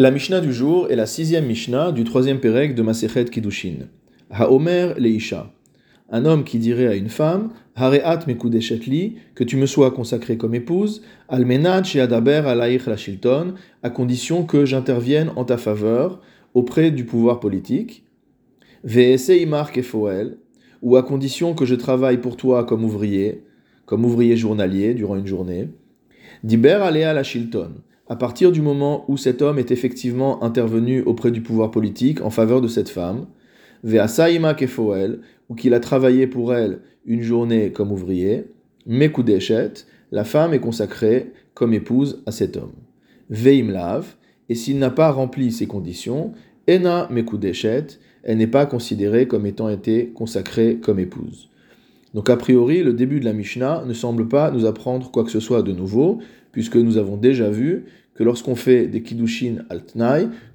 La Mishnah du jour est la sixième Mishnah du troisième Pérec de Masechet Kiddushin. Haomer Leisha. Un homme qui dirait à une femme, Hareat mekudeshetli, que tu me sois consacré comme épouse, almenat sheadaber alaich la shilton, à condition que j'intervienne en ta faveur auprès du pouvoir politique, ve'ese imar kefoel, ou à condition que je travaille pour toi comme ouvrier, comme ouvrier journalier durant une journée, diber alea la shilton, à partir du moment où cet homme est effectivement intervenu auprès du pouvoir politique en faveur de cette femme, Ve'asaima kefoel, ou qu'il a travaillé pour elle une journée comme ouvrier, Mekudeshet, la femme est consacrée comme épouse à cet homme. Veimlav, et s'il n'a pas rempli ces conditions, Ena Mekudeshet, elle n'est pas considérée comme étant été consacrée comme épouse. Donc a priori, le début de la Mishnah ne semble pas nous apprendre quoi que ce soit de nouveau, puisque nous avons déjà vu que lorsqu'on fait des kiddushin al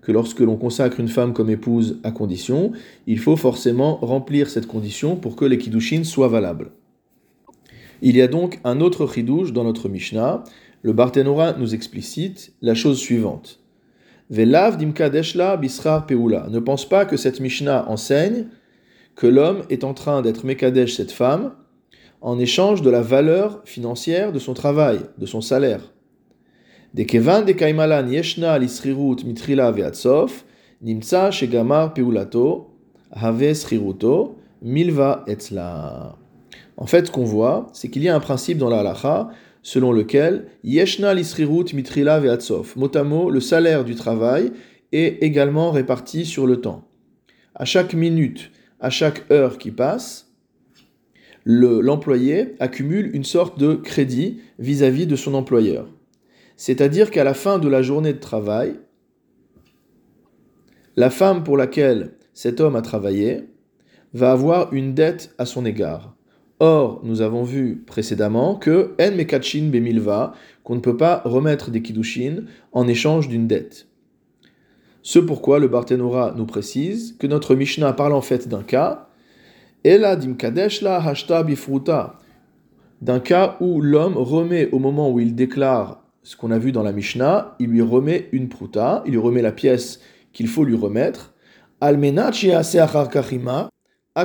que lorsque l'on consacre une femme comme épouse à condition, il faut forcément remplir cette condition pour que les kiddushin soient valables. Il y a donc un autre chidouche dans notre Mishnah. Le Barthénora nous explicite la chose suivante. Velav dimkadeshla bisrar peula. Ne pense pas que cette Mishnah enseigne que l'homme est en train d'être mekadesh cette femme en échange de la valeur financière de son travail, de son salaire. Yeshna mitrila milva. En fait, ce qu'on voit, c'est qu'il y a un principe dans la halacha selon lequel yeshna l'isrirut mitrila ve'atsof, mot le salaire du travail est également réparti sur le temps. À chaque minute, à chaque heure qui passe, l'employé accumule une sorte de crédit vis-à-vis -vis de son employeur. C'est-à-dire qu'à la fin de la journée de travail, la femme pour laquelle cet homme a travaillé va avoir une dette à son égard. Or, nous avons vu précédemment que en mekachin bemilva, qu'on ne peut pas remettre des kiddushin en échange d'une dette. Ce pourquoi le Barthénora nous précise que notre Mishnah parle en fait d'un cas, Ela dimkadeshla hashta bifruta, d'un cas où l'homme remet au moment où il déclare ce qu'on a vu dans la Mishnah, il lui remet une pruta, il lui remet la pièce qu'il faut lui remettre, à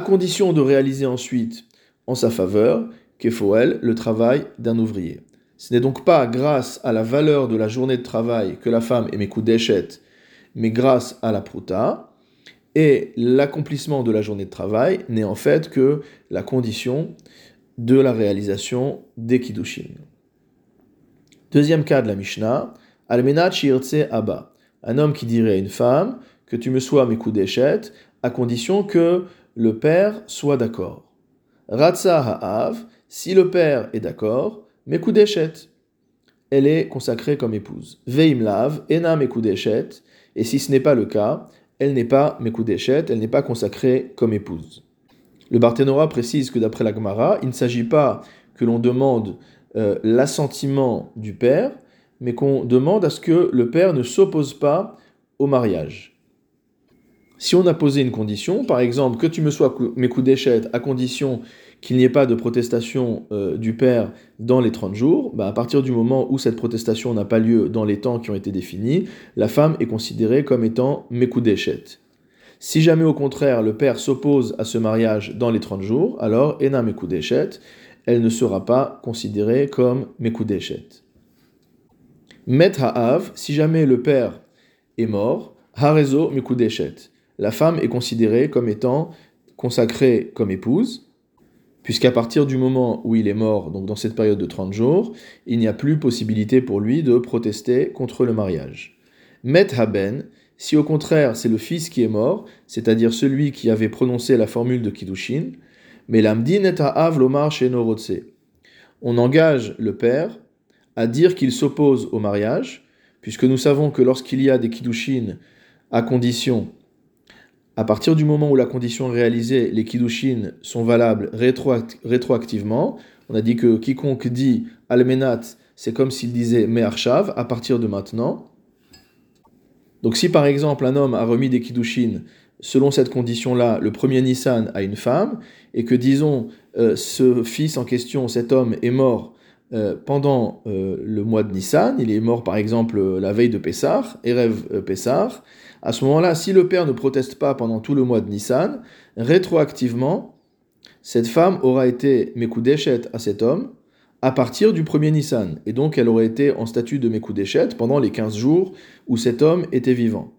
condition de réaliser ensuite en sa faveur, kefoel, le travail d'un ouvrier. Ce n'est donc pas grâce à la valeur de la journée de travail que la femme coup d'échette, mais grâce à la pruta, et l'accomplissement de la journée de travail n'est en fait que la condition de la réalisation des kiddushin. Deuxième cas de la Mishnah, Almenat Shirtse Abba. Un homme qui dirait à une femme que tu me sois mes coups d'échette, à condition que le père soit d'accord. Ratsa Ha'av, si le père est d'accord, mes coups d'échette. Elle est consacrée comme épouse. Veimlav, Ena mes coups et si ce n'est pas le cas, elle n'est pas d'échette, elle n'est pas consacrée comme épouse. Le Barthénora précise que d'après la Gemara, il ne s'agit pas que l'on demande euh, l'assentiment du père, mais qu'on demande à ce que le père ne s'oppose pas au mariage. Si on a posé une condition, par exemple que tu me sois mes d'échette à condition qu'il n'y ait pas de protestation euh, du père dans les 30 jours, bah à partir du moment où cette protestation n'a pas lieu dans les temps qui ont été définis, la femme est considérée comme étant mes d'échette. Si jamais au contraire le père s'oppose à ce mariage dans les 30 jours, alors ena mes d'échette, elle ne sera pas considérée comme Mekudeshet. Met Ha'av, si jamais le père est mort, Harezo Mekudeshet. La femme est considérée comme étant consacrée comme épouse, puisqu'à partir du moment où il est mort, donc dans cette période de 30 jours, il n'y a plus possibilité pour lui de protester contre le mariage. Met Haben, si au contraire c'est le fils qui est mort, c'est-à-dire celui qui avait prononcé la formule de Kiddushin, mais l'amdin est à lomar On engage le père à dire qu'il s'oppose au mariage, puisque nous savons que lorsqu'il y a des kiddushin à condition, à partir du moment où la condition est réalisée, les kiddushin sont valables rétroactivement. On a dit que quiconque dit almenat, c'est comme s'il disait me'arshav, à partir de maintenant. Donc si par exemple un homme a remis des kiddushin selon cette condition-là, le premier Nissan a une femme, et que disons, euh, ce fils en question, cet homme, est mort euh, pendant euh, le mois de Nissan, il est mort par exemple la veille de Pessah, Erev euh, Pessah, à ce moment-là, si le père ne proteste pas pendant tout le mois de Nissan, rétroactivement, cette femme aura été Mekudeshet à cet homme à partir du premier Nissan. Et donc elle aurait été en statut de Mekudeshet pendant les 15 jours où cet homme était vivant.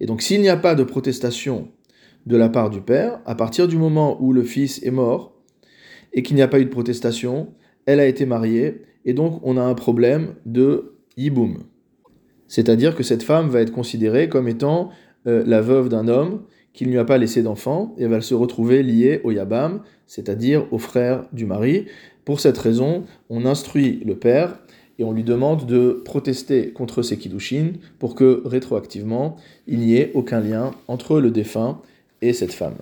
Et donc s'il n'y a pas de protestation de la part du père, à partir du moment où le fils est mort et qu'il n'y a pas eu de protestation, elle a été mariée et donc on a un problème de yiboum. C'est-à-dire que cette femme va être considérée comme étant euh, la veuve d'un homme qui ne lui a pas laissé d'enfant et va se retrouver liée au yabam, c'est-à-dire au frère du mari. Pour cette raison, on instruit le père et on lui demande de protester contre ses kiddushin pour que rétroactivement il n'y ait aucun lien entre le défunt et cette femme.